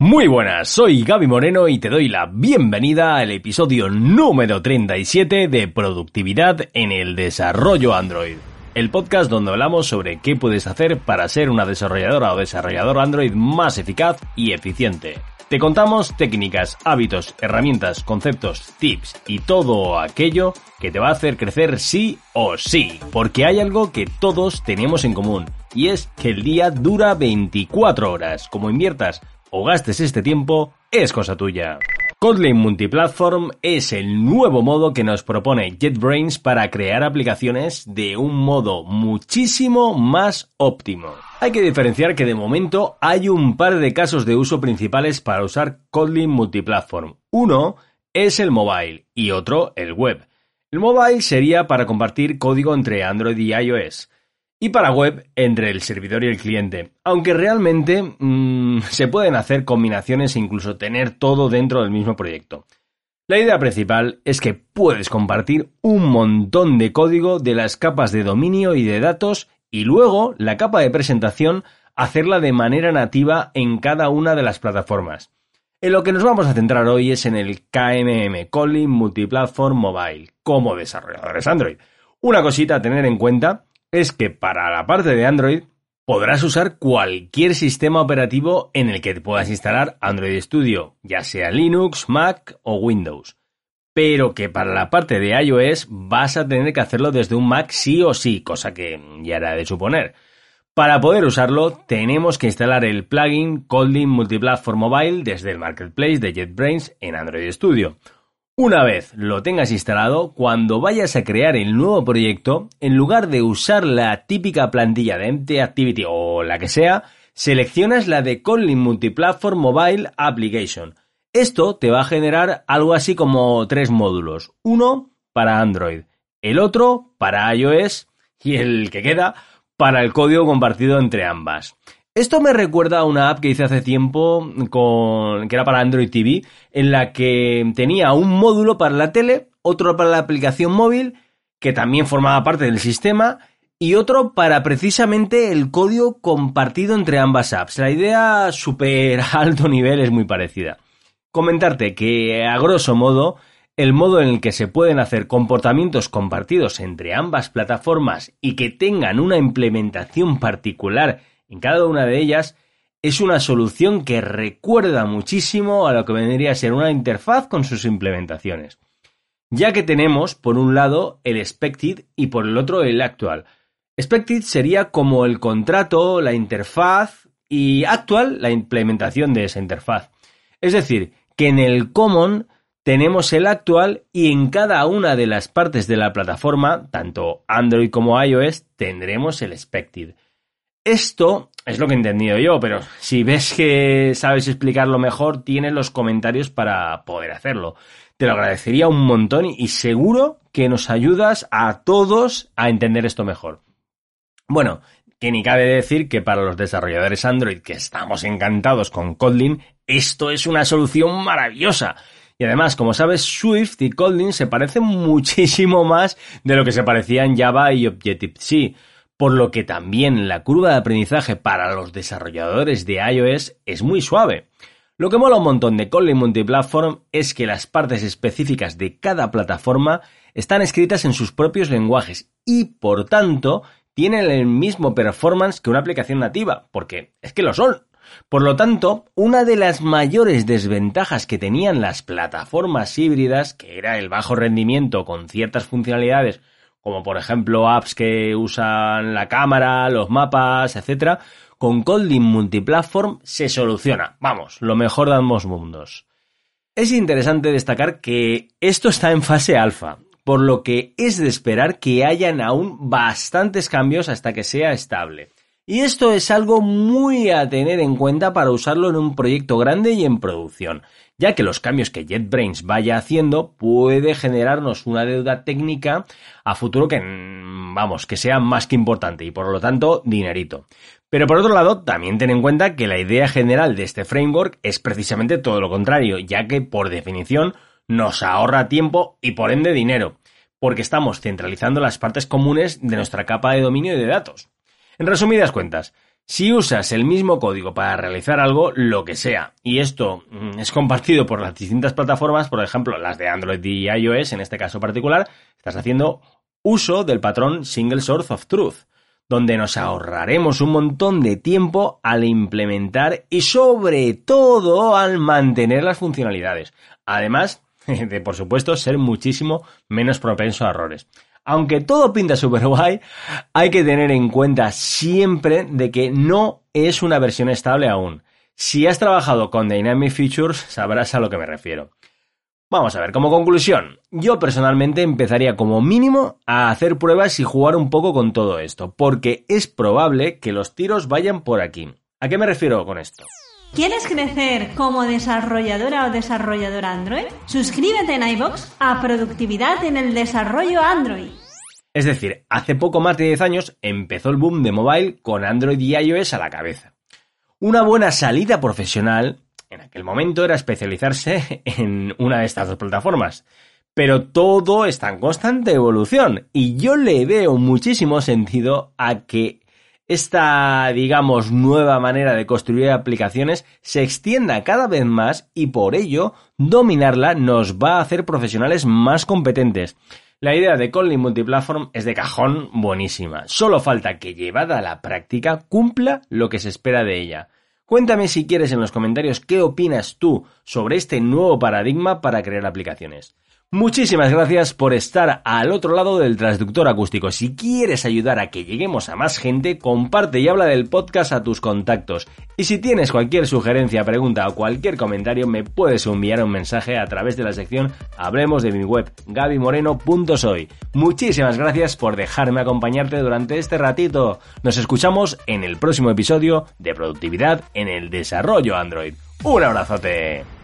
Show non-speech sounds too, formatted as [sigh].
Muy buenas, soy Gaby Moreno y te doy la bienvenida al episodio número 37 de Productividad en el Desarrollo Android. El podcast donde hablamos sobre qué puedes hacer para ser una desarrolladora o desarrollador Android más eficaz y eficiente. Te contamos técnicas, hábitos, herramientas, conceptos, tips y todo aquello que te va a hacer crecer sí o sí, porque hay algo que todos tenemos en común, y es que el día dura 24 horas. Como inviertas o gastes este tiempo, es cosa tuya. Kotlin Multiplatform es el nuevo modo que nos propone JetBrains para crear aplicaciones de un modo muchísimo más óptimo. Hay que diferenciar que de momento hay un par de casos de uso principales para usar Kotlin Multiplatform. Uno es el mobile y otro el web. El mobile sería para compartir código entre Android y iOS y para web entre el servidor y el cliente. Aunque realmente mmm, se pueden hacer combinaciones e incluso tener todo dentro del mismo proyecto. La idea principal es que puedes compartir un montón de código de las capas de dominio y de datos y luego la capa de presentación hacerla de manera nativa en cada una de las plataformas. En lo que nos vamos a centrar hoy es en el KMM, Calling Multiplatform Mobile, como desarrolladores Android. Una cosita a tener en cuenta es que para la parte de Android podrás usar cualquier sistema operativo en el que te puedas instalar Android Studio, ya sea Linux, Mac o Windows. Pero que para la parte de iOS vas a tener que hacerlo desde un Mac sí o sí, cosa que ya era de suponer. Para poder usarlo, tenemos que instalar el plugin Kotlin Multiplatform Mobile desde el marketplace de JetBrains en Android Studio. Una vez lo tengas instalado, cuando vayas a crear el nuevo proyecto, en lugar de usar la típica plantilla de Empty Activity o la que sea, seleccionas la de Kotlin Multiplatform Mobile Application. Esto te va a generar algo así como tres módulos. Uno para Android, el otro para iOS y el que queda para el código compartido entre ambas. Esto me recuerda a una app que hice hace tiempo que era para Android TV, en la que tenía un módulo para la tele, otro para la aplicación móvil, que también formaba parte del sistema, y otro para precisamente el código compartido entre ambas apps. La idea súper [laughs] alto nivel es muy parecida. Comentarte que, a grosso modo, el modo en el que se pueden hacer comportamientos compartidos entre ambas plataformas y que tengan una implementación particular en cada una de ellas es una solución que recuerda muchísimo a lo que vendría a ser una interfaz con sus implementaciones. Ya que tenemos, por un lado, el expected y por el otro el actual. Expected sería como el contrato, la interfaz y actual la implementación de esa interfaz. Es decir, que en el common tenemos el actual y en cada una de las partes de la plataforma, tanto Android como iOS, tendremos el expected. Esto es lo que he entendido yo, pero si ves que sabes explicarlo mejor, tienes los comentarios para poder hacerlo. Te lo agradecería un montón y seguro que nos ayudas a todos a entender esto mejor. Bueno, que ni cabe decir que para los desarrolladores Android que estamos encantados con Kotlin, esto es una solución maravillosa. Y además, como sabes, Swift y Kotlin se parecen [laughs] muchísimo más de lo que se parecían Java y Objective-C por lo que también la curva de aprendizaje para los desarrolladores de iOS es muy suave. Lo que mola un montón de Kotlin Multiplatform es que las partes específicas de cada plataforma están escritas en sus propios lenguajes y, por tanto, tienen el mismo performance que una aplicación nativa, porque es que lo son. Por lo tanto, una de las mayores desventajas que tenían las plataformas híbridas, que era el bajo rendimiento con ciertas funcionalidades como por ejemplo apps que usan la cámara, los mapas, etcétera, con Kotlin Multiplatform se soluciona. Vamos, lo mejor de ambos mundos. Es interesante destacar que esto está en fase alfa, por lo que es de esperar que hayan aún bastantes cambios hasta que sea estable. Y esto es algo muy a tener en cuenta para usarlo en un proyecto grande y en producción, ya que los cambios que JetBrains vaya haciendo puede generarnos una deuda técnica a futuro que, mm, vamos, que sea más que importante y por lo tanto dinerito. Pero por otro lado, también ten en cuenta que la idea general de este framework es precisamente todo lo contrario, ya que por definición nos ahorra tiempo y por ende dinero, porque estamos centralizando las partes comunes de nuestra capa de dominio y de datos. En resumidas cuentas, Si usas el mismo código para realizar algo, lo que sea, y esto mm, es compartido por las distintas plataformas, por ejemplo, las de Android y iOS, en este caso particular, estás haciendo uso del patrón Single Source of Truth, donde nos ahorraremos un montón de tiempo al implementar y sobre todo al mantener las funcionalidades. Además [laughs] de, por supuesto, ser muchísimo menos propenso a errores aunque todo pinta súper guay, hay que tener en cuenta siempre de que no es una versión estable aún. Si has trabajado con Dynamic Features, sabrás a lo que me refiero. Vamos a ver, como conclusión, yo personalmente empezaría como mínimo a hacer pruebas y jugar un poco con todo esto, porque es probable que los tiros vayan por aquí. ¿A qué me refiero con esto? ¿Quieres crecer como desarrolladora o desarrollador Android? Suscríbete en iBox a Productividad en el Desarrollo Android. Es decir, hace poco más de 10 años empezó el boom de mobile con Android y iOS a la cabeza. Una buena salida profesional en aquel momento era especializarse [laughs] en una de estas dos plataformas. Pero todo está en constante evolución y yo le veo muchísimo sentido a que esta, digamos, nueva manera de construir aplicaciones se extienda cada vez más y por ello dominarla nos va a hacer profesionales más competentes. La idea de Kotlin Multiplatform es de cajón buenísima. Solo falta que llevada a la práctica cumpla lo que se espera de ella. Cuéntame si quieres en los comentarios qué opinas tú sobre este nuevo paradigma para crear aplicaciones. Muchísimas gracias por estar al otro lado del transductor acústico. Si quieres ayudar a que lleguemos a más gente, comparte y habla del podcast a tus contactos. Y si tienes cualquier sugerencia, pregunta o cualquier comentario, me puedes enviar un mensaje a través de la sección Hablemos de mi web, gabimoreno.soy. Muchísimas gracias por dejarme acompañarte durante este ratito. Nos escuchamos en el próximo episodio de Productividad en el Desarrollo Android. Un abrazote.